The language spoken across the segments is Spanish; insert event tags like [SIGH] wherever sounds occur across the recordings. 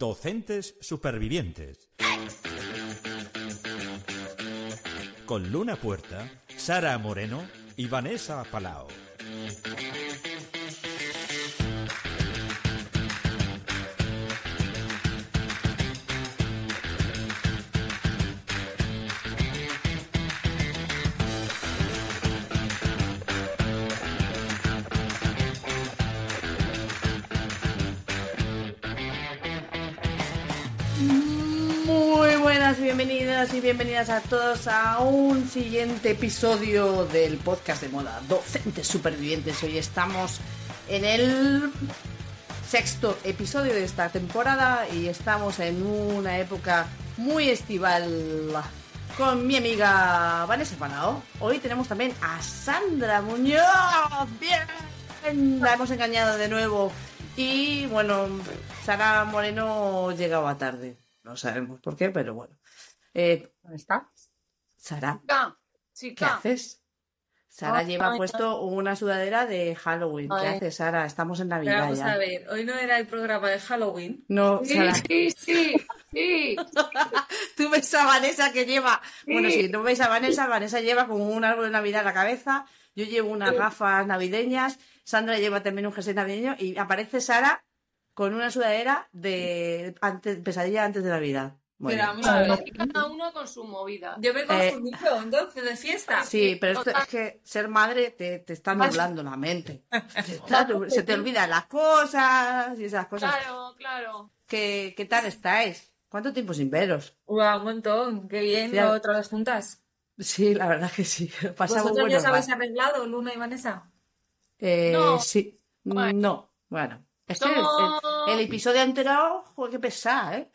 Docentes supervivientes. Con Luna Puerta, Sara Moreno y Vanessa Palao. Bienvenidas y bienvenidas a todos a un siguiente episodio del podcast de moda Docentes Supervivientes. Hoy estamos en el sexto episodio de esta temporada y estamos en una época muy estival con mi amiga Vanessa Panao. Hoy tenemos también a Sandra Muñoz. Bien, la hemos engañado de nuevo. Y bueno, Sara Moreno llegaba tarde. No sabemos por qué, pero bueno. Eh, ¿Dónde está? Sara, Chica, ¿qué haces? Sara lleva puesto una sudadera de Halloween. ¿Qué haces, Sara? Estamos en Pero Navidad vamos ya. a ver, hoy no era el programa de Halloween. No, Sí, Sara. sí, sí, sí. [LAUGHS] Tú ves a Vanessa que lleva. Bueno, Sí. si no veis a Vanessa, Vanessa lleva como un árbol de Navidad en la cabeza. Yo llevo unas gafas navideñas. Sandra lleva también un jersey navideño. Y aparece Sara con una sudadera de antes, pesadilla antes de Navidad. Bueno, Pero vamos a ver, Cada uno con su movida. yo me he Eh, entonces, de fiesta. sí, pero esto es que ser madre te, te está nublando la mente. Está nub- se te olvidan las cosas y esas cosas. Claro, claro. ¿Qué, qué tal estáis? ¿Cuánto tiempo sin veros? Guau, un montón, qué bien, Ya. otra vez juntas. Sí, la verdad que sí. [LAUGHS] Pasamos ¿Vosotros ya os habéis arreglado, Luna y Vanessa? Eh, No. Sí. Bueno. No. Bueno. Es que el, el- el episodio anterior, joder, qué pesada, ¿eh?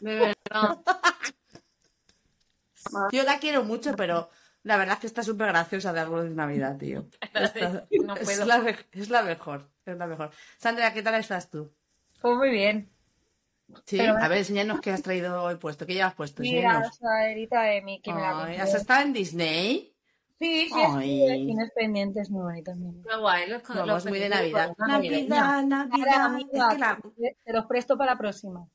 [LAUGHS] [LAUGHS] [LAUGHS] Yo la quiero mucho, pero la verdad es que está súper graciosa de árbol de Navidad, tío. [LAUGHS] Está- No es, la, me- es la mejor. Es la mejor. Sandra, ¿qué tal estás tú? Pues muy bien. Sí, Pero- a ver, enséñanos qué has traído hoy puesto. ¿Qué llevas puesto? Mira la sudaderita de Mickey. me la Ay. ¿Has estado en Disney? Sí, sí, Ay. Tienes pendientes muy bonitos. mira. Qué guay, los, Vamos, los muy de Navidad. Navidad, Navidad. amiga, Es que la- te los presto para la próxima.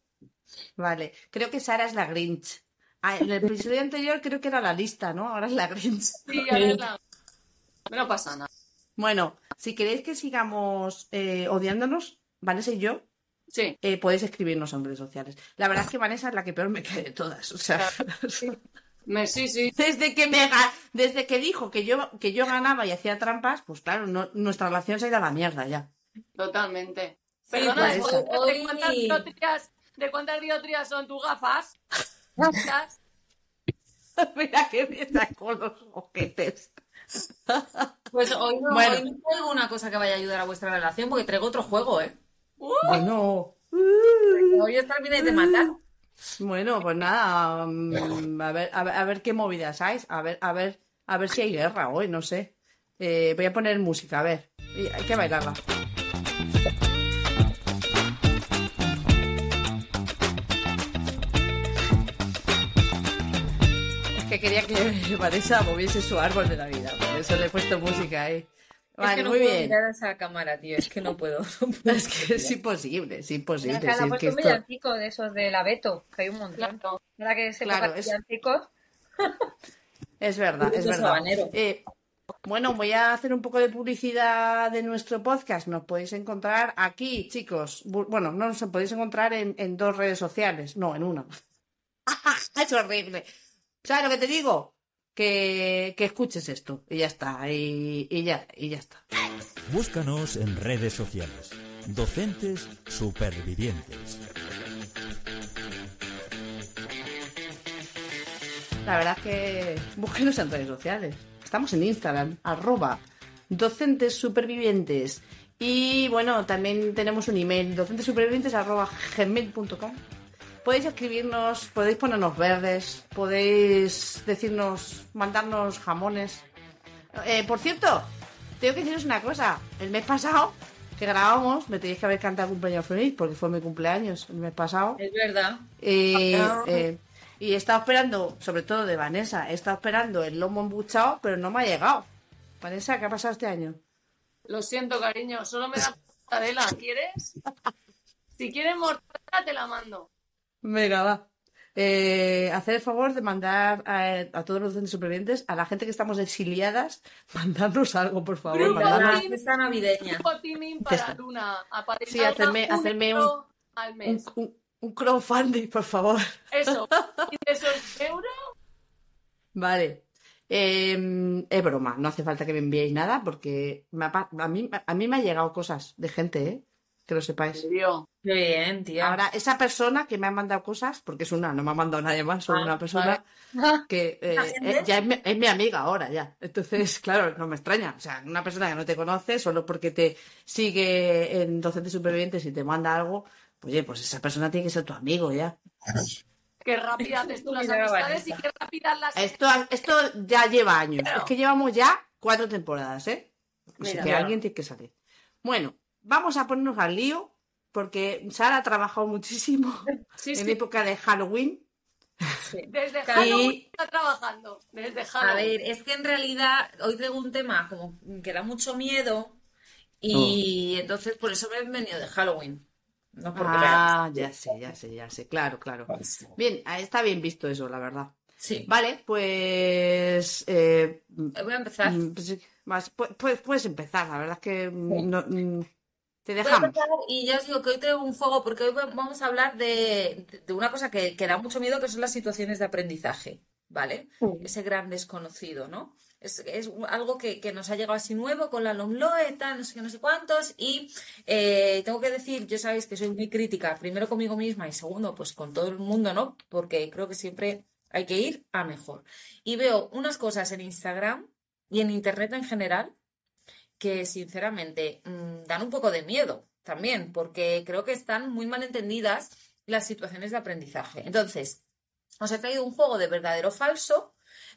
Vale, creo que Sara es la Grinch. Ah, en el episodio anterior creo que era la lista, ¿no? Ahora es la Grinch. Sí, ya verdad. No pasa nada. Bueno, si queréis que sigamos eh, odiándonos, Vanessa y yo, Sí. eh, podéis escribirnos en redes sociales. La verdad es que Vanessa es la que peor me cae de todas. O sea, [LAUGHS] Me, sí, sí. desde que me desde que dijo que yo, que yo ganaba y hacía trampas, pues claro, no- nuestra relación se ha ido a la mierda ya. Totalmente. Sí, Perdona, pues, ¿de, hoy- dioptrías, ¿de cuántas dioptrías son tus gafas? [LAUGHS] Muchas. [LAUGHS] Mira que empieza con los ojetes. [LAUGHS] Pues hoy no, Bueno. hoy no traigo una cosa que vaya a ayudar a vuestra relación, porque traigo otro juego, ¿eh? Bueno. Hoy os termináis de matar. Bueno, pues nada, mm, a ver, a ver, a ver qué movidas hay, a ver, a ver, a ver si hay guerra hoy, no sé. Eh, voy a poner música, a ver, y hay que bailarla. Quería que [LAUGHS] Vanessa moviese su árbol de Navidad, por eso le he puesto música ahí. Vale, es que no muy puedo bien. mirar a esa cámara, tío, es que no puedo. no puedo. [LAUGHS] Es que es imposible, es imposible. Mira, si es puesto que un esto- villancico de esos de la Beto, que hay un montón. Claro. Ahora que se Claro, es- villancicos, Es verdad, es verdad. Eh, bueno, voy a hacer un poco de publicidad de nuestro podcast. Nos podéis encontrar aquí, chicos. Bu- Bueno, no nos podéis encontrar en, en dos redes sociales, no, en una. [LAUGHS] es horrible. ¿Sabes lo que te digo? Que, que escuches esto y ya está, y, y ya, y ya está. Búscanos en redes sociales. Docentes supervivientes. La verdad es que búsquenos en redes sociales. Estamos en Instagram, arroba docentes supervivientes. Y bueno, también tenemos un email, docentesupervivientes arroba gmail.com. Podéis escribirnos, podéis ponernos verdes, podéis decirnos, mandarnos jamones. Eh, por cierto, tengo que deciros una cosa. El mes pasado que grabamos, me tenéis que haber cantado cumpleaños feliz porque fue mi cumpleaños el mes pasado. Es verdad. Eh, Ah. eh, y he estado esperando, sobre todo de Vanessa, he estado esperando el lomo embuchado, pero no me ha llegado. Vanessa, ¿qué ha pasado este año? Lo siento, cariño. Solo me da [LAUGHS] mortadela. ¿Quieres? Si quieres mortadela, te la mando. Venga, va. Eh, hacer el favor de mandar a, a todos los docentes supervivientes, a la gente que estamos exiliadas, [LAUGHS] mandarnos algo, por favor. Grupo mandarnos- Team. navideña. Grupo Teaming Ya para. Luna. Sí, hacerme- un hacerme euro al un, mes. un- un crowdfunding, por favor. Eso. [LAUGHS] Y de esos euros, Vale. Eh, es broma, no hace falta que me enviéis nada porque me ha pa- a mí, a mí me ha llegado cosas de gente, ¿eh? Que lo sepáis. serio. Qué bien, tía. Ahora, esa persona que me ha mandado cosas, porque es una, no me ha mandado nadie más, solo Ah, una persona que eh, eh, ya es mi, es mi amiga ahora, ya. Entonces, [LAUGHS] claro, no me extraña. O sea, una persona que no te conoce, solo porque te sigue en Docentes Supervivientes y te manda algo, pues, oye, pues esa persona tiene que ser tu amigo, ya. Qué rápida haces tú [LAUGHS] las amistades y qué rápidas las... Esto, esto ya lleva años. Es que llevamos ya cuatro temporadas, ¿eh? Así Mira. que alguien tiene que salir. Bueno, vamos a ponernos al lío, porque Sara ha trabajado muchísimo Sí, en sí. época de Halloween. Desde Y- Halloween está trabajando. Desde A Halloween. ver, es que en realidad hoy traigo un tema como que da mucho miedo y entonces por eso me he venido de Halloween. No porque Ah, ya sé, ya sé, ya sé. Claro, claro. Bien, ah, está bien visto eso, la verdad. Sí, Vale, pues... eh, voy a empezar. mm, pues sí, más- pu- puedes, empezar, la verdad es que Sí. no, mm, te dejamos. y ya os digo que hoy traigo un juego porque hoy vamos a hablar de, de una cosa que, que da mucho miedo, que son las situaciones de aprendizaje, ¿vale? Ese gran desconocido, ¿no? Es, algo que, que nos ha llegado así nuevo con la LOMLOE, tal, no sé qué, no sé cuántos. Y eh, tengo que decir, yo sabéis que soy muy crítica, primero conmigo misma y segundo, pues con todo el mundo, ¿no? Porque creo que siempre hay que ir a mejor. Y veo unas cosas en Instagram y en Internet en general que sinceramente mm, dan un poco de miedo también, porque creo que están muy mal entendidas las situaciones de aprendizaje. Entonces, os he traído un juego de verdadero o falso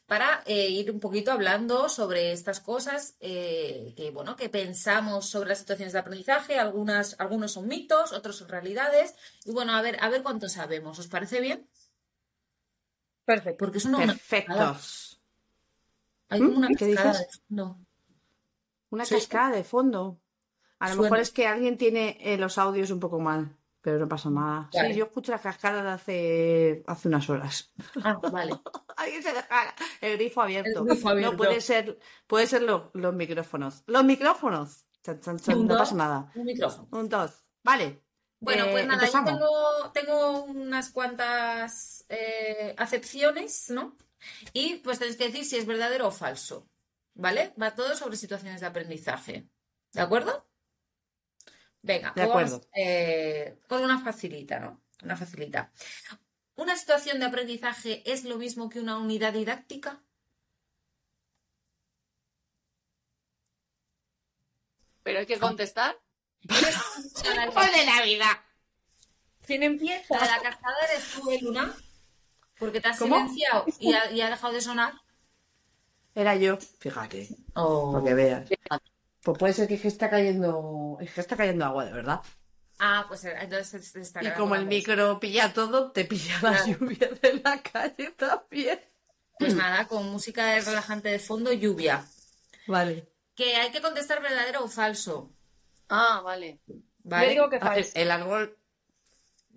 para eh, ir un poquito hablando sobre estas cosas eh, que, bueno, que pensamos sobre las situaciones de aprendizaje. Algunas, algunos son mitos, otros son realidades. Y bueno, a ver, a ver cuánto sabemos. ¿Os parece bien? Perfecto. Porque es una. Perfectos. Hay como una. ¿Qué dices? de fondo. Una Sí. cascada de fondo. A lo Suena. mejor es que alguien tiene eh, los audios un poco mal, pero no pasa nada. Vale. Sí, yo escucho la cascada de hace, hace unas horas. Ah, vale. [LAUGHS] Alguien se deja el grifo abierto. El grifo abierto. No puede ser, puede ser lo- los micrófonos. Los micrófonos. Chan, chan, chan, Un no dos. pasa nada. Un micrófono. Un dos. Vale. Bueno, Eh, pues nada, empezamos. yo tengo, tengo unas cuantas eh, acepciones, ¿no? Y pues tenéis que decir si es verdadero o falso, ¿vale? Va todo sobre situaciones de aprendizaje, ¿de acuerdo? Venga, De pues vamos, acuerdo. eh, con una facilita, ¿no? Una facilita. ¿Una situación de aprendizaje es lo mismo que una unidad didáctica? Pero hay que contestar. ¡Hijo de [LAUGHS] la vida! ¿Quién empieza? La cascada eres tú, ¿eh, Luna? Porque te has ¿Cómo? silenciado y ha, y ha dejado de sonar. Era yo. Fíjate. Oh. Para que veas. Pues puede ser que es que está cayendo. Es que está cayendo agua, de verdad. Ah, pues eh, entonces está Y como el micro pilla todo, te pilla la Claro. lluvia de la calle también. Pues nada, con música de relajante de fondo, lluvia. Vale. Que hay que contestar verdadero o falso. Ah, vale. ¿Vale? Yo digo que Ah, El, falso. el árbol,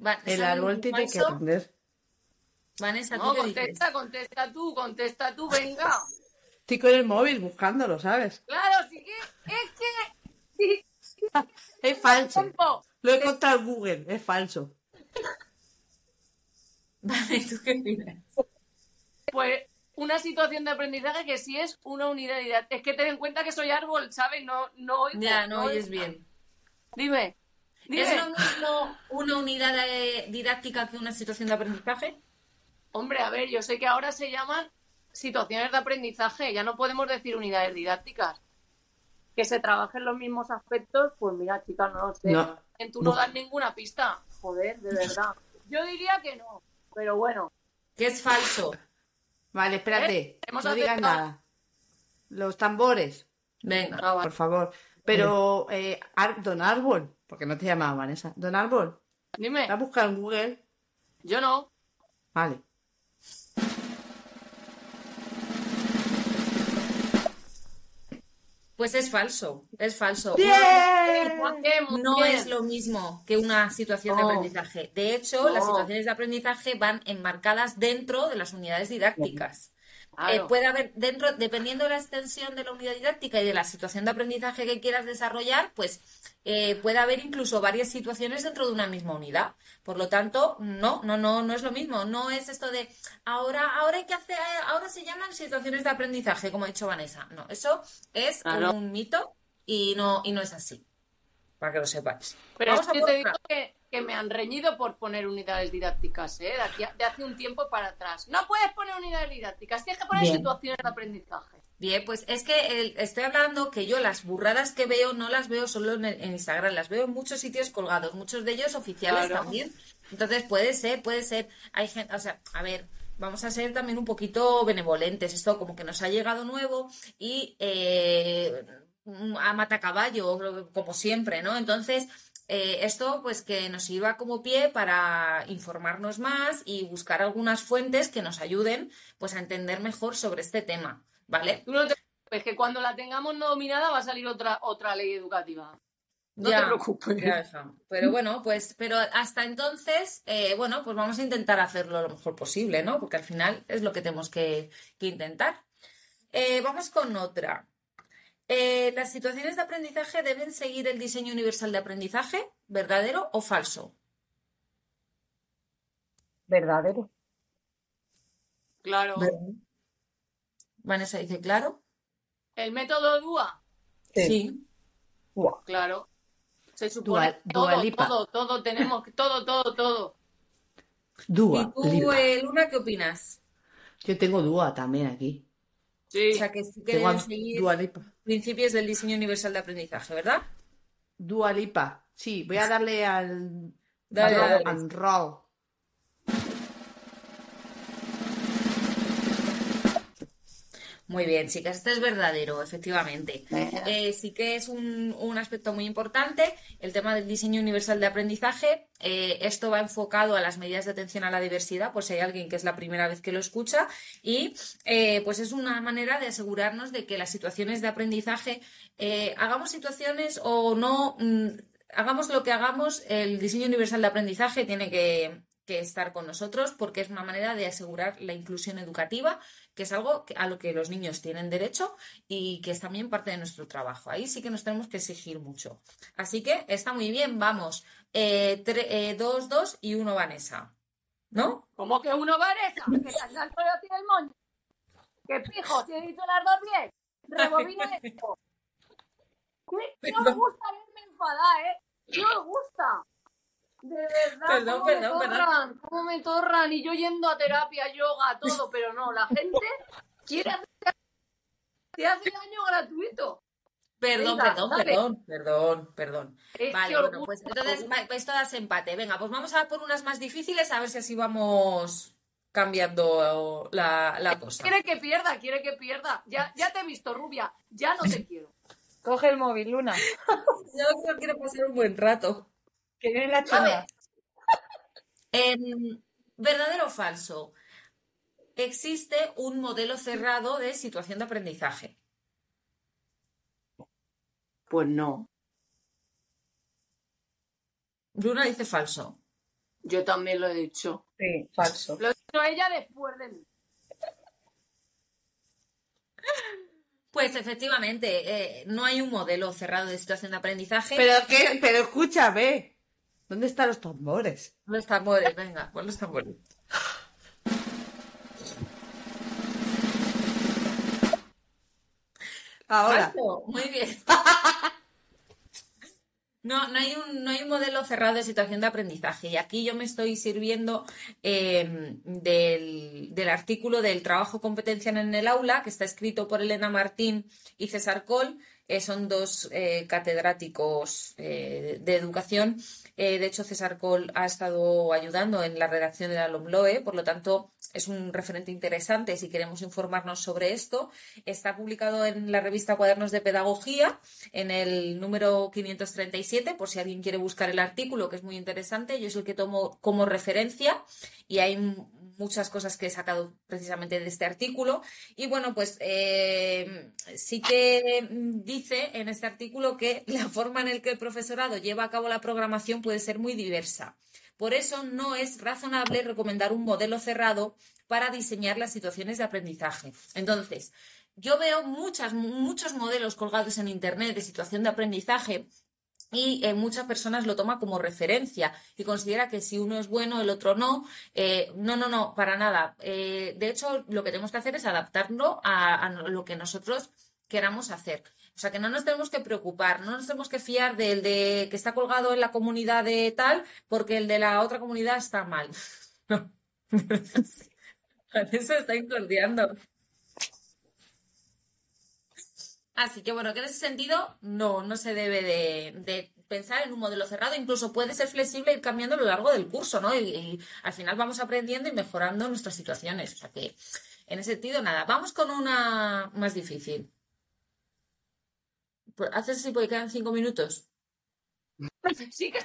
Va- el ¿sabes árbol tiene que falso? atender. Vanessa, ¿tú No, contesta, contesta tú, contesta tú, venga. Estoy con el móvil buscándolo, ¿sabes? Claro, sí que es que [LAUGHS] Es falso. Lo he encontrado en Google, es falso. [LAUGHS] Vale, ¿tú qué opinas? Pues una situación de aprendizaje que sí es una unidad didáctica. Es que ten en cuenta que soy árbol, ¿sabes? No, no oigo, Ya, no oyes bien. Dime. Dime. ¿Es lo mismo una unidad eh, didáctica que una situación de aprendizaje? Hombre, a ver, yo sé que ahora se llaman situaciones de aprendizaje, ya no podemos decir unidades didácticas. Que se trabajen los mismos aspectos, pues mira, chicas, no lo sé. No. En tú no No. das ninguna pista. Joder, de verdad. Yo diría que no, pero bueno. Que es falso. Vale, espérate. ¿Eh? No digas nada. Los tambores, Venga. Ah, vale. por favor. Pero, eh, Don Árbol, porque no te llamaba Vanessa. Don Árbol, Dime, ¿la buscado en Google? yo no. Vale. Pues es falso, es falso. ¡Bien! No es lo mismo que una situación de aprendizaje. De hecho, las situaciones de aprendizaje van enmarcadas dentro de las unidades didácticas. Eh, puede haber dentro, dependiendo de la extensión de la unidad didáctica y de la situación de aprendizaje que quieras desarrollar, pues eh, puede haber incluso varias situaciones dentro de una misma unidad. Por lo tanto, no, no, no, no es lo mismo. No es esto de ahora, ahora hay que hacer, ahora se llaman situaciones de aprendizaje, como ha dicho Vanessa. No, eso es un mito y no, y no es así. Para que lo sepáis. Pero es que te digo que que me han reñido por poner unidades didácticas, ¿eh? de, hace un tiempo para atrás. No puedes poner unidades didácticas, tienes que poner situaciones de aprendizaje. Bien, pues es que estoy hablando que yo las burradas que veo no las veo solo en, Instagram, las veo en muchos sitios colgados, muchos de ellos oficiales también. Entonces puede ser, puede ser. Hay gente, o sea, a ver, vamos a ser también un poquito benevolentes. Esto como que nos ha llegado nuevo y eh, a matacaballo, como siempre, ¿no? Entonces, eh, esto pues que nos sirva como pie para informarnos más y buscar algunas fuentes que nos ayuden pues a entender mejor sobre este tema, ¿vale? Tú no te preocupes, que cuando la tengamos no dominada va a salir otra, otra ley educativa. No te preocupes. pero bueno, pues, pero hasta entonces, eh, bueno, pues vamos a intentar hacerlo lo mejor posible, ¿no? Porque al final es lo que tenemos que, intentar. Eh, vamos con otra. Eh, ¿Las situaciones de aprendizaje deben seguir el diseño universal de aprendizaje? ¿Verdadero o falso? Verdadero. Claro. Vanessa dice, claro. ¿El método DUA? Sí. Claro. Se supone todo, todo, todo, tenemos, todo, todo, todo. DUA. ¿Y tú, eh, Luna, qué opinas? Yo tengo DUA también aquí. Sí. O sea, que, que deben seguir principios del diseño universal de aprendizaje, ¿verdad? Dualipa. Sí, voy a darle al, dale, al roll. Muy bien, chicas, esto es verdadero, efectivamente. Eh, sí que es un, aspecto muy importante el tema del diseño universal de aprendizaje. Eh, esto va enfocado a las medidas de atención a la diversidad, por si hay alguien que es la primera vez que lo escucha. Y eh, pues es una manera de asegurarnos de que las situaciones de aprendizaje, hagamos situaciones o no, mm, hagamos lo que hagamos, el diseño universal de aprendizaje tiene que estar con nosotros porque es una manera de asegurar la inclusión educativa que es algo a lo que los niños tienen derecho y que es también parte de nuestro trabajo. Ahí sí que nos tenemos que exigir mucho. Así que está muy bien, vamos. Eh, eh, dos, dos y uno Vanessa. ¿No? ¿Cómo que uno Vanessa? Que te has tiene el moño. ¡Qué pijo! Si he dicho las dos bien. Rebobina esto. [LAUGHS] No me gusta verme enfadada, ¿eh? No me gusta. De verdad, perdón, perdón, perdón. ¿Cómo me torran? Y yo yendo a terapia, yoga, todo, pero no, la gente quiere hacer, te hace daño gratuito. Perdón, perdón, perdón, perdón, perdón, vale, bueno, pues entonces esto da empate. Venga, pues vamos a por unas más difíciles a ver si así vamos cambiando la, la cosa. Quiere que pierda, quiere que pierda. Ya, ya te he visto, rubia, ya no te quiero. Coge el móvil, Luna. [LAUGHS] Yo no quiero pasar un buen rato. Que viene la chava. [LAUGHS] Em, ¿Verdadero o falso? Existe un modelo cerrado de situación de aprendizaje. Pues no. Luna dice falso. Yo también lo he dicho. Sí, falso. Lo ha dicho ella después de mí. Pues efectivamente, eh, no hay un modelo cerrado de situación de aprendizaje. Pero qué, pero escúchame. ¿Dónde están los tambores? Los tambores, venga, pon los tambores. Ahora. muy bien. [LAUGHS] No, no hay, un, no hay un modelo cerrado de situación de aprendizaje. Y aquí yo me estoy sirviendo em, del, del, artículo del trabajo competencia en el aula, que está escrito por Elena Martín y César Col, eh, son dos eh, catedráticos eh, de educación. de hecho, César Col ha estado ayudando en la redacción de la LOMLOE, por lo tanto, es un referente interesante si queremos informarnos sobre esto. Está publicado en la revista Cuadernos de Pedagogía, en el número 537, por si alguien quiere buscar el artículo, que es muy interesante. Yo es el que tomo como referencia y hay muchas cosas que he sacado precisamente de este artículo. Y bueno, pues eh, sí que dice en este artículo que la forma en la que el profesorado lleva a cabo la programación puede ser muy diversa. Por eso no es razonable recomendar un modelo cerrado para diseñar las situaciones de aprendizaje. Entonces, yo veo muchos modelos colgados en Internet de situación de aprendizaje y eh, muchas personas lo toman como referencia y considera que si uno es bueno, el otro no. Eh, no, no, no, para nada. Eh, de hecho, lo que tenemos que hacer es adaptarlo a, lo que nosotros queramos hacer. O sea, que no nos tenemos que preocupar, no nos tenemos que fiar del de que está colgado en la comunidad de tal, porque el de la otra comunidad está mal. [LAUGHS] [LAUGHS] Eso está incordiando. Así que bueno, que en ese sentido no, no se debe de, pensar en un modelo cerrado, incluso puede ser flexible ir cambiando a lo largo del curso, ¿no? Y, al final vamos aprendiendo y mejorando nuestras situaciones. O sea que en ese sentido, nada, vamos con una más difícil. ¿Haces así porque quedan cinco minutos? [LAUGHS] Sí, que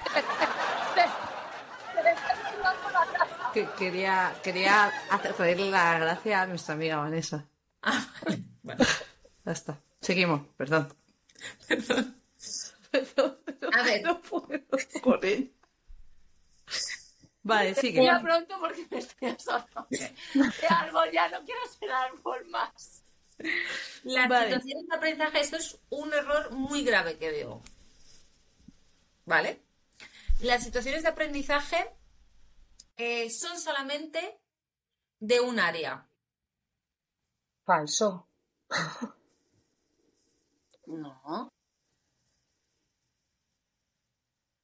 que quería, quería hacer la gracia a nuestra amiga Vanessa. Ah, bueno. Ya está. Seguimos, perdón. Perdón. Perdón. A ver. No puedo con él. Vale, sigue. Ya pronto porque me estoy asando. [LAUGHS] De árbol, ya no quiero ser árbol más. La situación de aprendizaje, esto es un error muy grave que veo. ¿Vale? Las situaciones de aprendizaje eh, son solamente de un área. Falso. No.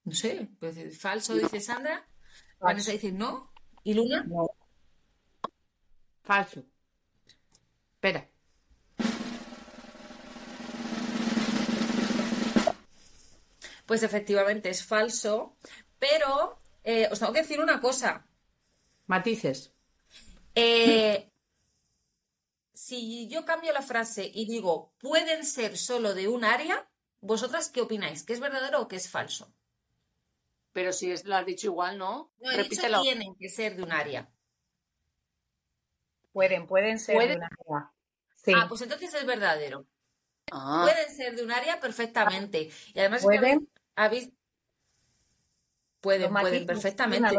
No sé, pues falso, dice Sandra. Vanessa dice no. ¿Y Luna? No. Falso. Espera. Pues efectivamente es falso, pero eh, os tengo que decir una cosa. Matices. Eh, si yo cambio la frase y digo pueden ser solo de un área, ¿vosotras qué opináis? ¿Que es verdadero o que es falso? Pero si es, lo has dicho igual, ¿no? No, he Repítelo. dicho tienen que ser de un área. Pueden, pueden ser de un área. Ah, pues entonces es verdadero. Ah. Pueden ser de un área perfectamente. Y además ¿Pueden? Habéis... Pueden, pueden perfectamente.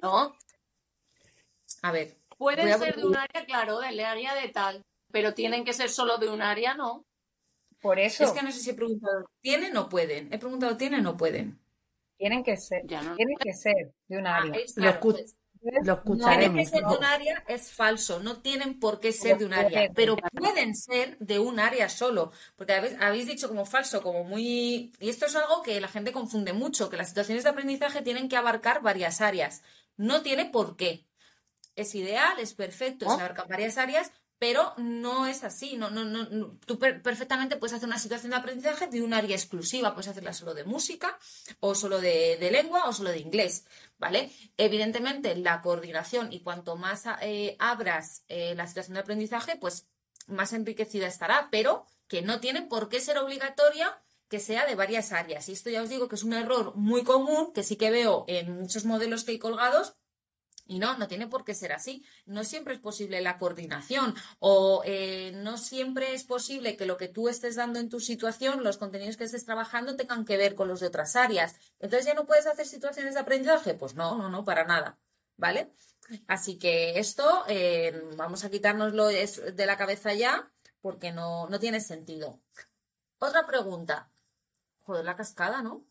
¿No? A ver, Pueden ser de un área, claro, del área de tal, pero tienen que ser solo de un área, ¿no? Por eso. Es que no sé si he preguntado, ¿tienen o pueden? He preguntado, ¿tienen o pueden? Tienen que ser, tienen que ser de un ah, área. lo, pues, escucharemos. que ser de un área es falso, no tienen por qué ser de un área, pero pueden ser de un área solo, porque habéis, habéis dicho como falso, como muy... Y esto es algo que la gente confunde mucho, que las situaciones de aprendizaje tienen que abarcar varias áreas. No tiene por qué es ideal, es perfecto, es abarca varias áreas, pero no es así. No, no, no, Tú perfectamente puedes hacer una situación de aprendizaje de un área exclusiva. Puedes hacerla solo de música, o solo de, lengua, o solo de inglés. ¿Vale? Evidentemente, la coordinación y cuanto más eh, abras eh, la situación de aprendizaje, pues más enriquecida estará, pero que no tiene por qué ser obligatoria que sea de varias áreas. Y esto ya os digo que es un error muy común, que sí que veo en muchos modelos que hay colgados, y no, no tiene por qué ser así. No siempre es posible la coordinación o eh, no siempre es posible que lo que tú estés dando en tu situación, los contenidos que estés trabajando tengan que ver con los de otras áreas. Entonces ya no puedes hacer situaciones de aprendizaje. Pues no, no, no, para nada. ¿Vale? Así que esto eh, vamos a quitárnoslo de la cabeza ya porque no, no tiene sentido. Otra pregunta. Joder, la cascada, ¿no?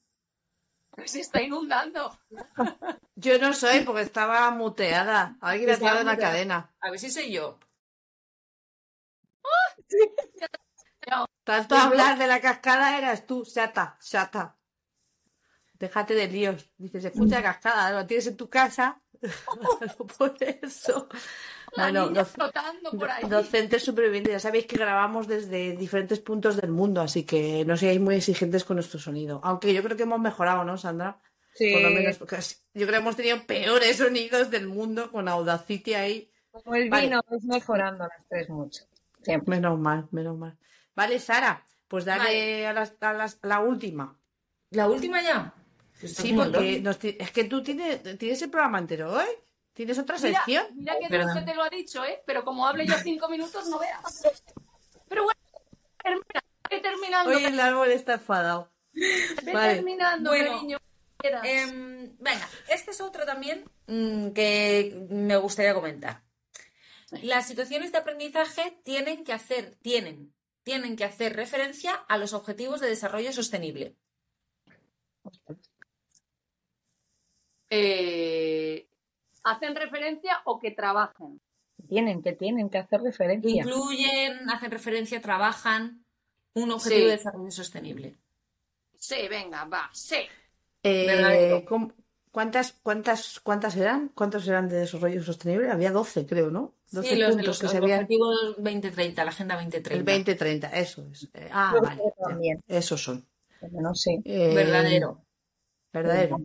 [LAUGHS] Se está inundando. Yo no soy porque estaba muteada. Alguien ha tirado una cadena. A ver si soy yo. [LAUGHS] Tanto hablar de la cascada eras tú, chata, chata. Déjate de líos. Dices, escucha cascada, lo tienes en tu casa. [LAUGHS] por eso. bueno, docentes supervivientes, ya sabéis que grabamos desde diferentes puntos del mundo, así que no seáis muy exigentes con nuestro sonido. Aunque yo creo que hemos mejorado, ¿no, Sandra? Sí. Por lo menos, porque yo creo que hemos tenido peores sonidos del mundo con Audacity ahí. Como el vino, es mejorando las tres mucho. Menos mal, menos mal. Vale, Sara, pues dale a, la última. ¿La última ya? Sí, porque es que tú tienes, tienes el programa entero hoy. ¿Tienes otra Mira, sección? mira que Perdón. te lo ha dicho, ¿eh? Pero como hable yo cinco minutos, no veas. Pero bueno, termina, ve terminando, Hoy el árbol está enfadado. ve vale. terminando, Bueno, cariño. Quieras. Em, venga, este es otro también mm, que me gustaría comentar. Las situaciones de aprendizaje tienen que hacer, tienen, tienen que hacer referencia a los objetivos de desarrollo sostenible. Eh, ¿Hacen referencia o que trabajen? Tienen que, tienen que hacer referencia. Incluyen, hacen referencia, trabajan un objetivo Sí. de desarrollo sostenible. Sí, venga, va, sí. Eh, Verdadero. ¿cómo- ¿Cuántas, cuántas, ¿Cuántas eran? ¿Cuántos eran de desarrollo sostenible? Había 12, creo, ¿no? 12 Sí, los puntos los, que los se habían. objetivos 2030, la Agenda 2030. El 2030, eso es. Eh, ah, vale. también. Esos son. Pero no sé. Eh, Verdadero. Verdadero.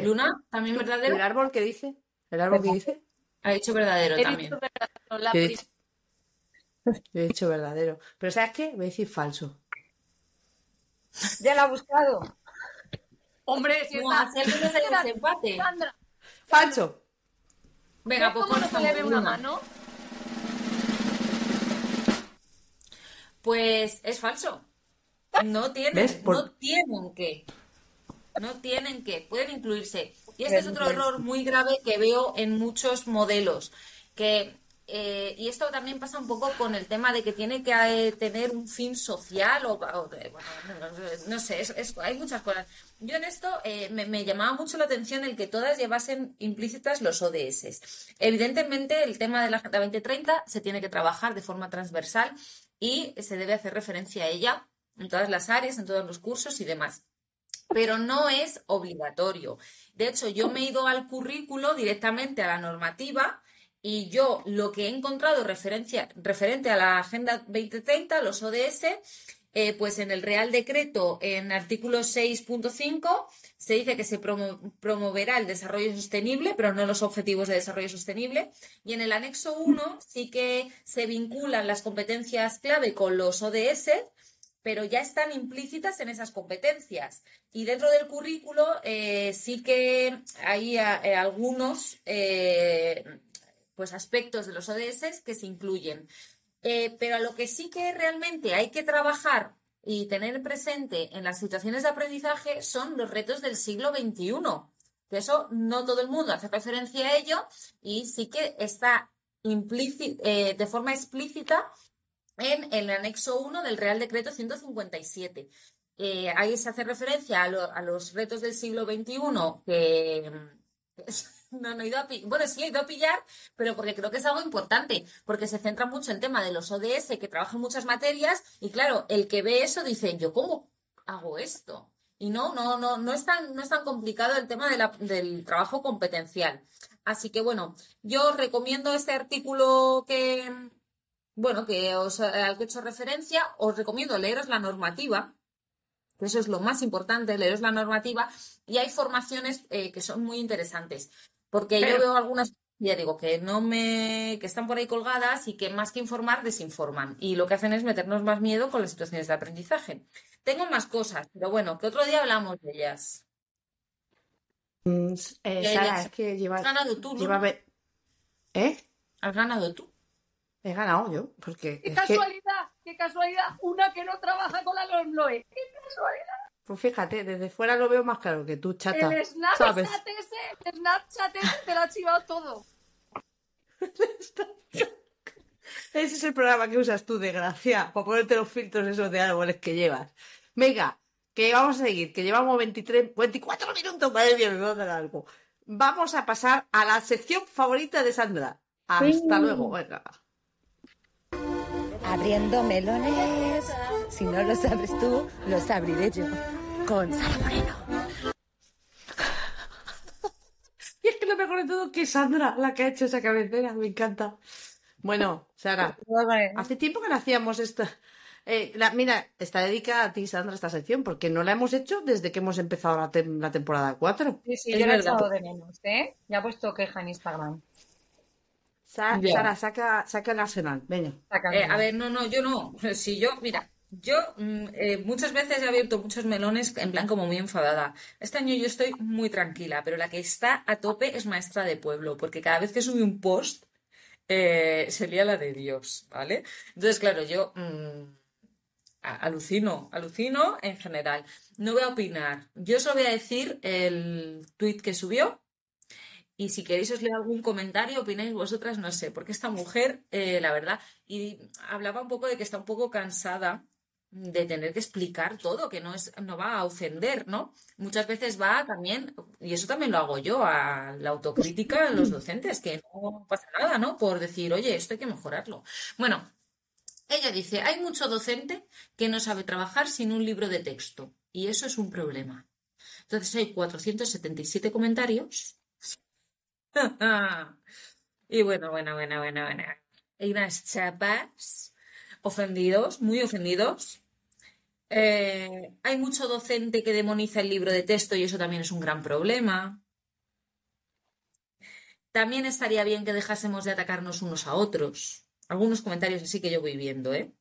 Luna, también verdadero. ¿El árbol qué dice? ¿El árbol qué dice? Ha dicho verdadero He también. dicho verdadero, la Yo he dicho, yo he dicho verdadero. Pero ¿sabes qué? Voy a decir falso. Ya la ha buscado. Hombre, si No, está... hacer que desempate. Sandra, ¡Falso! Venga, ¿ves pues cómo no se le ve una mano? Pues es falso. No tienen, ¿Ves? Por- no tienen que. No tienen que, pueden incluirse. Y este es otro error muy grave que veo en muchos modelos. Que, eh, y esto también pasa un poco con el tema de que tiene que eh, tener un fin social o, o de- bueno, no, no sé, es- es- hay muchas cosas. Yo en esto eh, me, me llamaba mucho la atención el que todas llevasen implícitas los ODS. Evidentemente, el tema de la Agenda 2030 se tiene que trabajar de forma transversal y se debe hacer referencia a ella en todas las áreas, en todos los cursos y demás. Pero no es obligatorio. De hecho, yo me he ido al currículo directamente a la normativa y yo lo que he encontrado referencia, referente a la Agenda 2030, los ODS, eh, pues en el Real Decreto, en artículo 6.5, se dice que se promo- promoverá el desarrollo sostenible, pero no los objetivos de desarrollo sostenible. Y en el anexo 1 sí que se vinculan las competencias clave con los ODS, pero ya están implícitas en esas competencias. Y dentro del currículo eh, sí que hay eh, algunos eh, pues aspectos de los ODS que se incluyen. Pero a lo que sí que realmente hay que trabajar y tener presente en las situaciones de aprendizaje son los retos del siglo XXI. Que eso no todo el mundo hace referencia a ello y sí que está de forma explícita en el anexo 1 del Real Decreto 157. Eh, ahí se hace referencia a, lo- a los retos del siglo XXI que [LAUGHS] no, no he ido a pi- bueno, sí he ido a pillar, pero porque creo que es algo importante, porque se centra mucho en tema de los ODS que trabajan muchas materias y claro, el que ve eso dice, ¿yo cómo hago esto? Y no, no, no, no es tan, no es tan complicado el tema del trabajo competencial. Así que bueno, yo recomiendo este artículo que, bueno, que os, al que he hecho referencia, os recomiendo leeros la normativa, que eso es lo más importante, leeros la normativa, y hay formaciones eh, que son muy interesantes, porque yo veo algunas, ya digo, que no me, que están por ahí colgadas y que más que informar, desinforman, y lo que hacen es meternos más miedo con las situaciones de aprendizaje. Tengo más cosas, pero bueno, que otro día hablamos de ellas. Mm, eh, Sara, es que lleva. Has ganado tú, lleva ¿Eh? Has ganado tú. He ganado yo, porque ¡Qué es que, casualidad! ¡Qué casualidad! Una que no trabaja con la LOMLOE. ¡Qué casualidad! pues fíjate, desde fuera lo veo más claro que tú, chata. El Snapchat ¿sabes? ese, el Snapchat ese te lo ha chivado todo. [LAUGHS] Ese es el programa que usas tú, desgracia, para ponerte los filtros esos de árboles que llevas. Venga, que vamos a seguir, que llevamos 23, 24 minutos, madre mía, me voy a dar algo. Vamos a pasar a la sección favorita de Sandra. Hasta luego, venga. Abriendo melones. Si no los abres tú, los abriré yo. Con Sara Moreno. Y es que lo mejor de todo que es Sandra la que ha hecho esa cabecera, me encanta. Bueno, Sara, hace tiempo que no hacíamos esta. Eh, la- mira, está dedicada a ti, Sandra, esta sección, porque no la hemos hecho desde que hemos empezado la, tem- la temporada 4. Sí, sí, Es yo la he echado de menos, ¿eh? Ya he puesto queja en Instagram. Sa-. Sara, saca, saca el arsenal, venga. Eh, a ver, no, no, yo no. Si yo, mira, Yo mm, eh, muchas veces he abierto muchos melones en plan como muy enfadada. Este año yo estoy muy tranquila, pero la que está a tope es maestra de pueblo, porque cada vez que sube un post eh, se lía la de Dios, ¿vale? Entonces, claro, yo mm, alucino, alucino en general. No voy a opinar. Yo solo voy a decir el tweet que subió. Y si queréis os leo algún comentario, opináis vosotras, no sé, porque esta mujer, eh, la verdad, y hablaba un poco de que está un poco cansada de tener que explicar todo, que no es, no va a ofender, ¿no? Muchas veces va también, y eso también lo hago yo, a la autocrítica de los docentes, que no pasa nada, ¿no? Por decir, oye, esto hay que mejorarlo. Bueno, ella dice, hay mucho docente que no sabe trabajar sin un libro de texto, y eso es un problema. Entonces hay 477 comentarios. [LAUGHS] Y bueno, bueno, bueno, bueno, bueno. Hay unas chapas ofendidos, muy ofendidos. Eh, hay mucho docente que demoniza el libro de texto y eso también es un gran problema. También estaría bien que dejásemos de atacarnos unos a otros. Algunos comentarios así que yo voy viendo, ¿eh?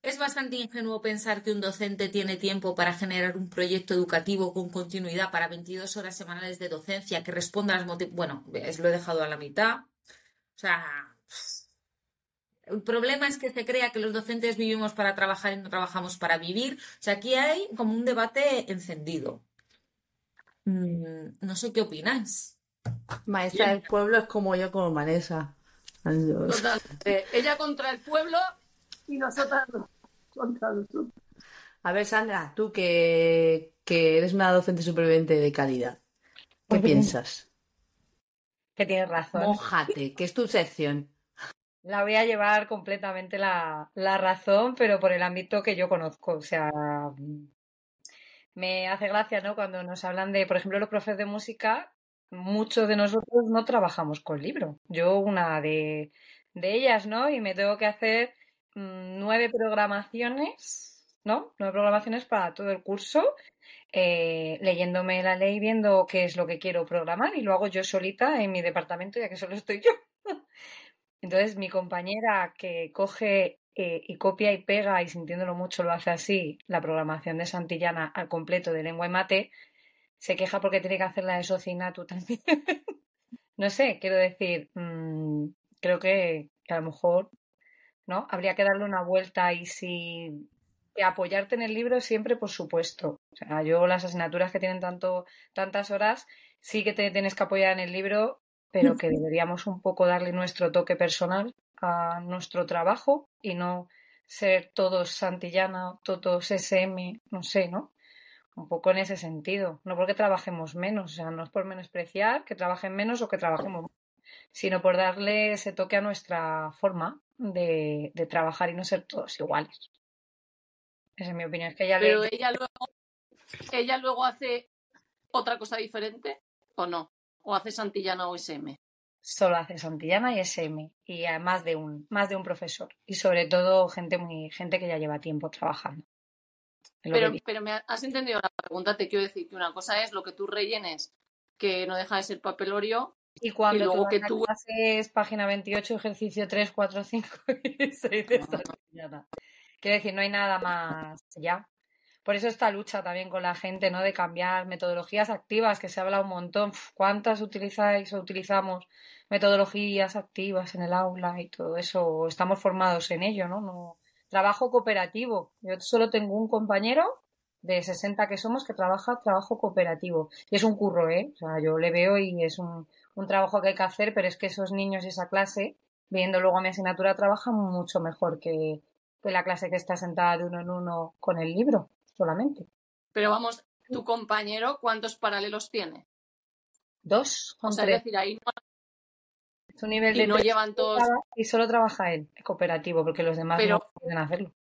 Es bastante ingenuo pensar que un docente tiene tiempo para generar un proyecto educativo con continuidad para 22 horas semanales de docencia que responda a las motivaciones. Bueno, ves, lo he dejado a la mitad. O sea, el problema es que se crea que los docentes vivimos para trabajar y no trabajamos para vivir. O sea, aquí hay como un debate encendido. Mm, no sé qué opináis. Maestra del pueblo es como yo con Vanessa. Totalmente. Ella contra el pueblo y nosotras contra nosotros. A ver, Sandra, tú que, que eres una docente superviviente de calidad, ¿qué piensas? Que tienes razón. Mójate, que es tu sección. La voy a llevar completamente la, la razón, pero por el ámbito que yo conozco. O sea, me hace gracia, ¿no? Cuando nos hablan de, por ejemplo, los profes de música, muchos de nosotros no trabajamos con libro. Yo una de, de ellas, ¿no? Y me tengo que hacer nueve programaciones, ¿no? Nueve programaciones para todo el curso, eh, leyéndome la ley, viendo qué es lo que quiero programar y lo hago yo solita en mi departamento, ya que solo estoy yo. [LAUGHS] Entonces, mi compañera que coge eh, y copia y pega, y sintiéndolo mucho lo hace así, la programación de Santillana al completo de lengua y mate, se queja porque tiene que hacer la de Socinatu también. [LAUGHS] No sé, quiero decir, mm, creo que, que a lo mejor, ¿no? Habría que darle una vuelta y si apoyarte en el libro siempre, por supuesto. O sea, yo las asignaturas que tienen tanto, tantas horas, sí que te tienes que apoyar en el libro, pero que [LAUGHS] deberíamos un poco darle nuestro toque personal a nuestro trabajo y no ser todos Santillana, todos SM, no sé, ¿no? Un poco en ese sentido. No porque trabajemos menos, o sea, no es por menospreciar que trabajen menos o que trabajemos más, sino por darle ese toque a nuestra forma de, de trabajar y no ser todos iguales. Esa es mi opinión. Es que ya Pero le... ella luego, ella luego hace otra cosa diferente, ¿o no? O hace Santillana o SM. solo hace Santillana y SM y a más de un más de un profesor y sobre todo gente muy gente que ya lleva tiempo trabajando. Pero, pero me ha- has entendido la pregunta, te quiero decir que una cosa es lo que tú rellenes, que no deja de ser papelorio, y cuando [LAUGHS] y luego que tú- clase es página 28, ejercicio 3, 4, 5 y 6 de Santillana. Quiero decir, no hay nada más ya. Por eso esta lucha también con la gente, ¿no? De cambiar metodologías activas, que se habla un montón. ¿Cuántas utilizáis o utilizamos metodologías activas en el aula y todo eso? Estamos formados en ello, ¿no? no... Trabajo cooperativo. Yo solo tengo un compañero de 60 que somos que trabaja trabajo cooperativo. Y es un curro, ¿eh? O sea, yo le veo y es un, un trabajo que hay que hacer, pero es que esos niños y esa clase, viendo luego mi asignatura, trabajan mucho mejor que, que la clase que está sentada de uno en uno con el libro solamente. pero vamos, tu compañero, ¿cuántos paralelos tiene? Dos O sea, es tres. decir, ahí no, nivel y de no llevan todos, y solo trabaja él, cooperativo, porque los demás Pero- no pueden hacerlo.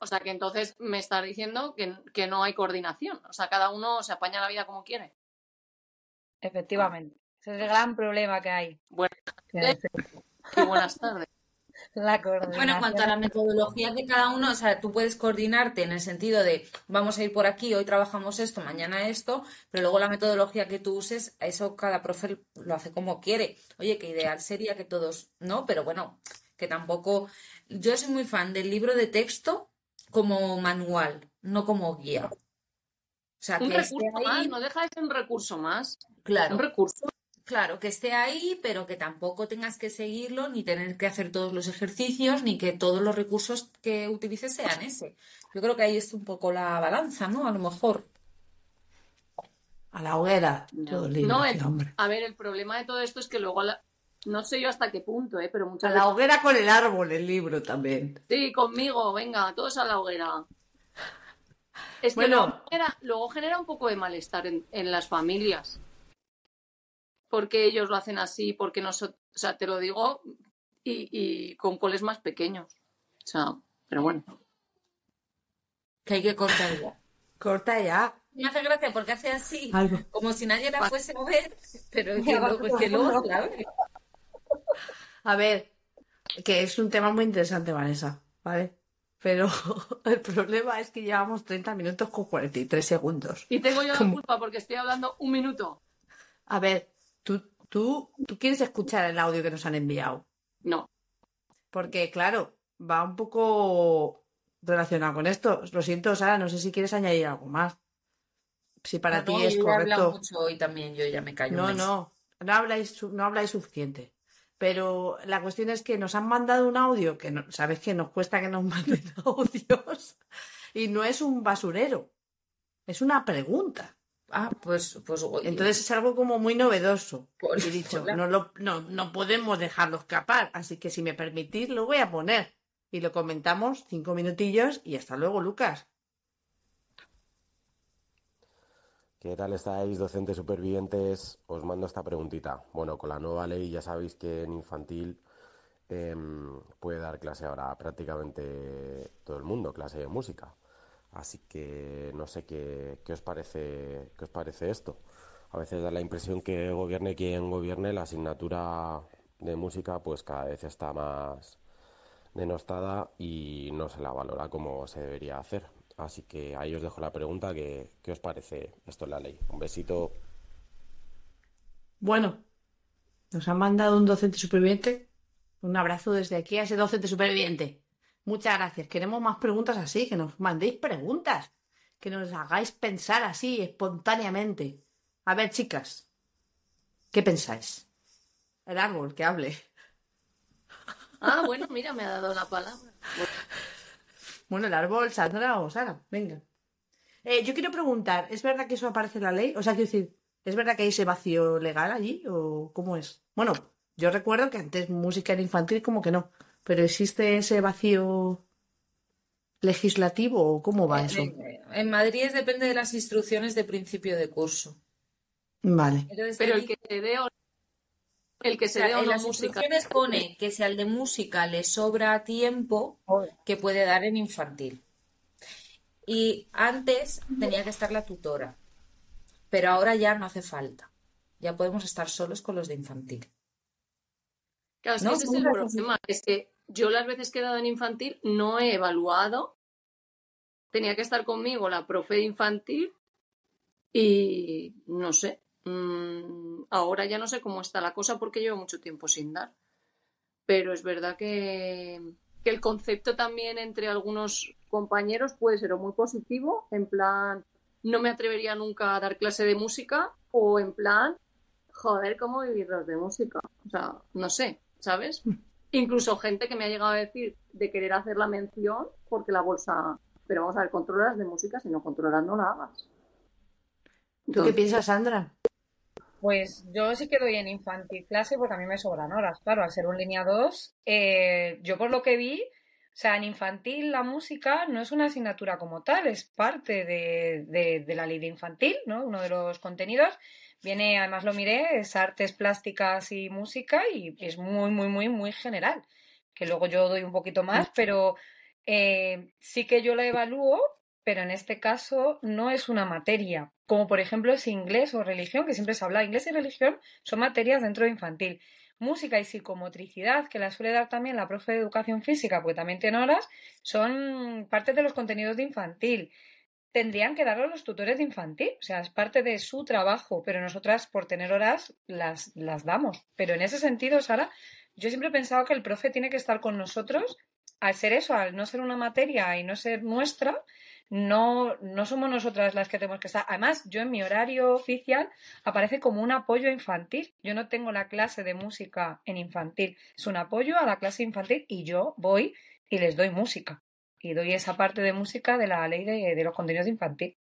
O sea, que entonces me estás diciendo que, que no hay coordinación, o sea, cada uno se apaña la vida como quiere. Efectivamente. Ese es el gran problema que hay. Bueno, Que es y buenas tardes. [LAUGHS] La Bueno, en cuanto a la metodología que cada uno, o sea, tú puedes coordinarte en el sentido de vamos a ir por aquí, hoy trabajamos esto, mañana esto, pero luego la metodología que tú uses, eso cada profe lo hace como quiere. Oye, que ideal sería que todos, ¿no? Pero bueno, que tampoco... Yo soy muy fan del libro de texto como manual, no como guía. O sea, Un que esté recurso más, ahí, no deja de ser un recurso más. claro, Un recurso. claro, que esté ahí, pero que tampoco tengas que seguirlo, ni tener que hacer todos los ejercicios, ni que todos los recursos que utilices sean ese. Yo creo que ahí es un poco la balanza, ¿no? A lo mejor. A la hoguera. No, Todo libre, No, sí, el- hombre. a ver, el problema de todo esto es que luego, la- no sé yo hasta qué punto, ¿eh? pero A muchas la veces... hoguera con el árbol, el libro también. Sí, conmigo, venga, todos a la hoguera. Es que Bueno. luego, genera, luego genera un poco de malestar en, en las familias. Porque ellos lo hacen así, porque nosotros, o sea, te lo digo, y, y con coles más pequeños. O sea, pero bueno. Que hay que cortar ya. Corta ya. Me hace gracia porque hace así, Algo. como si nadie la fuese a ver, pero que luego, que luego la ve. A ver, que es un tema muy interesante, Vanessa, ¿vale? Pero [LAUGHS] el problema es que llevamos 30 minutos con 43 segundos. Y tengo yo la ¿Cómo? culpa porque estoy hablando un minuto. A ver, tú, tú, tú quieres escuchar el audio que nos han enviado. No. Porque, claro, va un poco relacionado con esto. Lo siento, Sara, no sé si quieres añadir algo más. Si para No, ti no, es yo correcto. mucho hoy también, yo ya me callo. No, no, no habláis, no habláis suficiente. Pero la cuestión es que nos han mandado un audio que no, sabes que nos cuesta que nos [LAUGHS] manden audios y no es un basurero, es una pregunta. Ah, pues, pues Entonces es algo como muy novedoso. Por- Y he dicho, la- no, lo, no, no podemos dejarlo escapar, así que si me permitís lo voy a poner. Y lo comentamos cinco minutillos y hasta luego, Lucas. ¿Qué tal estáis, docentes supervivientes? Os mando esta preguntita. Bueno, con la nueva ley ya sabéis que en infantil em, puede dar clase ahora prácticamente todo el mundo, clase de música. Así que no sé qué, qué os parece, qué os parece esto. A veces da la impresión que gobierne quien gobierne, la asignatura de música pues cada vez está más denostada y no se la valora como se debería hacer. Así que ahí os dejo la pregunta, que, ¿qué os parece esto en la ley? Un besito. Bueno, nos han mandado un docente superviviente. Un abrazo desde aquí a ese docente superviviente. Muchas gracias. Queremos más preguntas así, que nos mandéis preguntas, que nos hagáis pensar así, espontáneamente. A ver, chicas, ¿qué pensáis? El árbol, que hable. Ah, bueno, mira, me ha dado la palabra. Bueno, el árbol, Sandra o Sara, venga. Eh, yo quiero preguntar, ¿es verdad que eso aparece en la ley? O sea, quiero decir, ¿es verdad que hay ese vacío legal allí o cómo es? Bueno, yo recuerdo que antes música era infantil como que no, pero ¿existe ese vacío legislativo o cómo va eso? En, en Madrid depende de las instrucciones de principio de curso. Vale, Pero te el que se dé o, el que O se sea, dé o en no las música. pone que si al de música le sobra tiempo, que puede dar en infantil. Y antes tenía que estar la tutora, pero ahora ya no hace falta. Ya podemos estar solos con los de infantil. Claro, es que No, ese es el problema. Es que yo las veces que he dado en infantil no he evaluado. Tenía que estar conmigo la profe de infantil y no sé. Mm, ahora ya no sé cómo está la cosa porque llevo mucho tiempo sin dar. Pero es verdad que, que el concepto también entre algunos compañeros puede ser o muy positivo, en plan, no me atrevería nunca a dar clase de música, o en plan, joder, ¿cómo vivir los de música? O sea, no sé, ¿sabes? [LAUGHS] Incluso gente que me ha llegado a decir de querer hacer la mención porque la bolsa, pero vamos a ver, controlas de música, si no controlas no la hagas. ¿tú qué piensas, Sandra? Pues yo sí que doy en infantil clase porque a mí me sobran horas. Claro, al ser un línea 2, eh, yo por lo que vi, o sea, en infantil la música no es una asignatura como tal, es parte de, de- de la ley de infantil, ¿no? Uno de los contenidos. Viene, además lo miré, es artes plásticas y música y es muy, muy, muy, muy general. Que luego yo doy un poquito más, pero eh, sí que yo la evalúo, pero en este caso no es una materia, como por ejemplo es inglés o religión, que siempre se habla, inglés y religión son materias dentro de infantil. Música y psicomotricidad, que la suele dar también la profe de educación física, porque también tiene horas, son parte de los contenidos de infantil. Tendrían que darlo los tutores de infantil, o sea, es parte de su trabajo, pero nosotras por tener horas las, las damos. Pero en ese sentido, Sara, yo siempre he pensado que el profe tiene que estar con nosotros, al ser eso, al no ser una materia y no ser nuestra, no, no somos nosotras las que tenemos que estar. Además, yo en mi horario oficial aparece como un apoyo infantil. Yo no tengo la clase de música en infantil, es un apoyo a la clase infantil y yo voy y les doy música. Y doy esa parte de música de la ley de, de los contenidos infantil.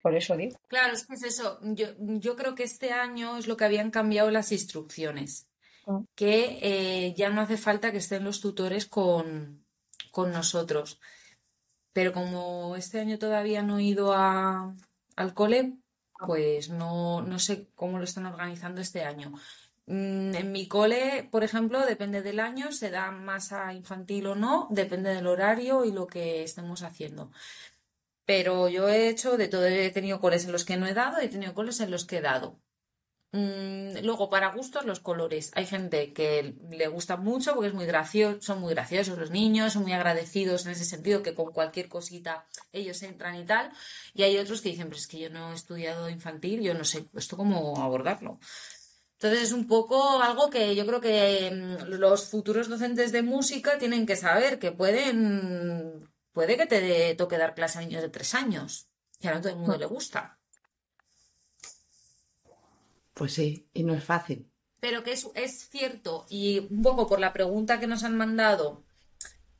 Por eso digo. Claro, es que es eso. Yo, yo creo que este año es lo que habían cambiado las instrucciones. Mm. Que eh, ya no hace falta que estén los tutores con, con nosotros. Pero como este año todavía no he ido a, al cole, pues no, no sé cómo lo están organizando este año. Mm, En mi cole, por ejemplo, depende del año, se da masa infantil o no, depende del horario y lo que estemos haciendo. Pero yo he hecho de todo, he tenido coles en los que no he dado y he tenido coles en los que he dado. Mm, luego, para gustos, los colores. Hay gente que le gusta mucho porque es muy gracioso, son muy graciosos los niños, son muy agradecidos en ese sentido que con cualquier cosita ellos entran y tal. Y hay otros que dicen, pero es que yo no he estudiado infantil, yo no sé esto cómo abordarlo. Entonces es un poco algo que yo creo que mm, los futuros docentes de música tienen que saber que pueden, puede que te toque dar clase a niños de tres años. Y a no todo el mundo le gusta. Pues sí, y no es fácil. Pero que es, es cierto, y un poco por la pregunta que nos han mandado,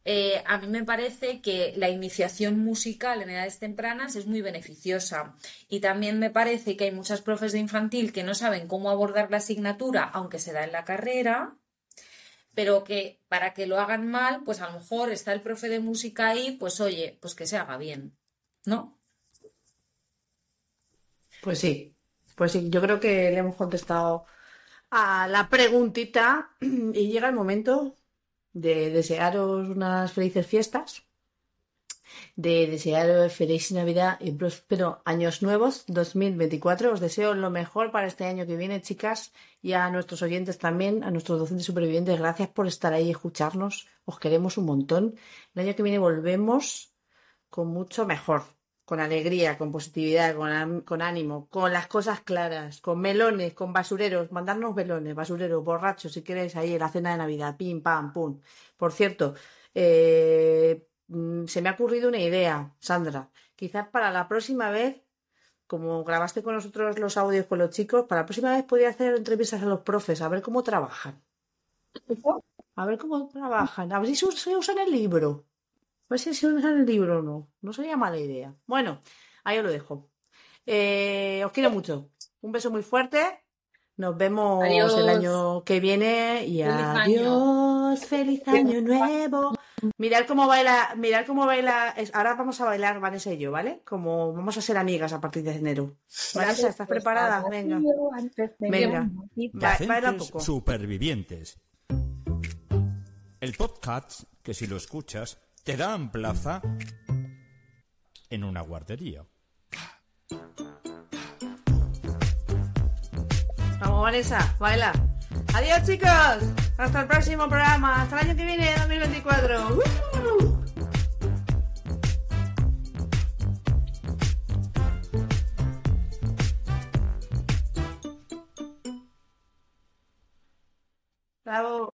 eh, a mí me parece que la iniciación musical en edades tempranas es muy beneficiosa. Y también me parece que hay muchas profes de infantil que no saben cómo abordar la asignatura, aunque se da en la carrera, pero que para que lo hagan mal, pues a lo mejor está el profe de música ahí, pues oye, pues que se haga bien, ¿no? Pues sí, pues sí, yo creo que le hemos contestado a la preguntita [CLEARS THROAT] y llega el momento de desearos unas felices fiestas, de desearos feliz Navidad y próspero años nuevos 2024. Os deseo lo mejor para este año que viene, chicas, y a nuestros oyentes también, a nuestros docentes supervivientes. Gracias por estar ahí y escucharnos. Os queremos un montón. El año que viene volvemos con mucho mejor, con alegría, con positividad, con, con ánimo, con las cosas claras, con melones, con basureros, mandarnos melones, basureros, borrachos, si queréis, ahí en la cena de Navidad, pim, pam, pum. Por cierto, eh, mm, se me ha ocurrido una idea, Sandra. Quizás para la próxima vez, como grabaste con nosotros los audios con los chicos, para la próxima vez podría hacer entrevistas a los profes, a ver cómo trabajan. A ver cómo trabajan, a ver si se usan el libro. A ver si se usan el libro o no. No sería mala idea. Bueno, ahí os lo dejo. Eh, os quiero mucho. Un beso muy fuerte. Nos vemos Adiós. el año que viene y Feliz año. adiós. Feliz año nuevo. Mirad cómo baila, mirad cómo baila. es- Ahora vamos a bailar Vanessa y yo, ¿vale? Como vamos a ser amigas a partir de enero. Vanessa, ¿estás preparada? Venga. Venga. Ba- baila un poco. supervivientes. El podcast, que si lo escuchas, te dan plaza en una guardería. Vamos, Vanessa, baila. Adiós, chicos. Hasta el próximo programa. Hasta el año que viene, 2024. ¡Uh! Bravo.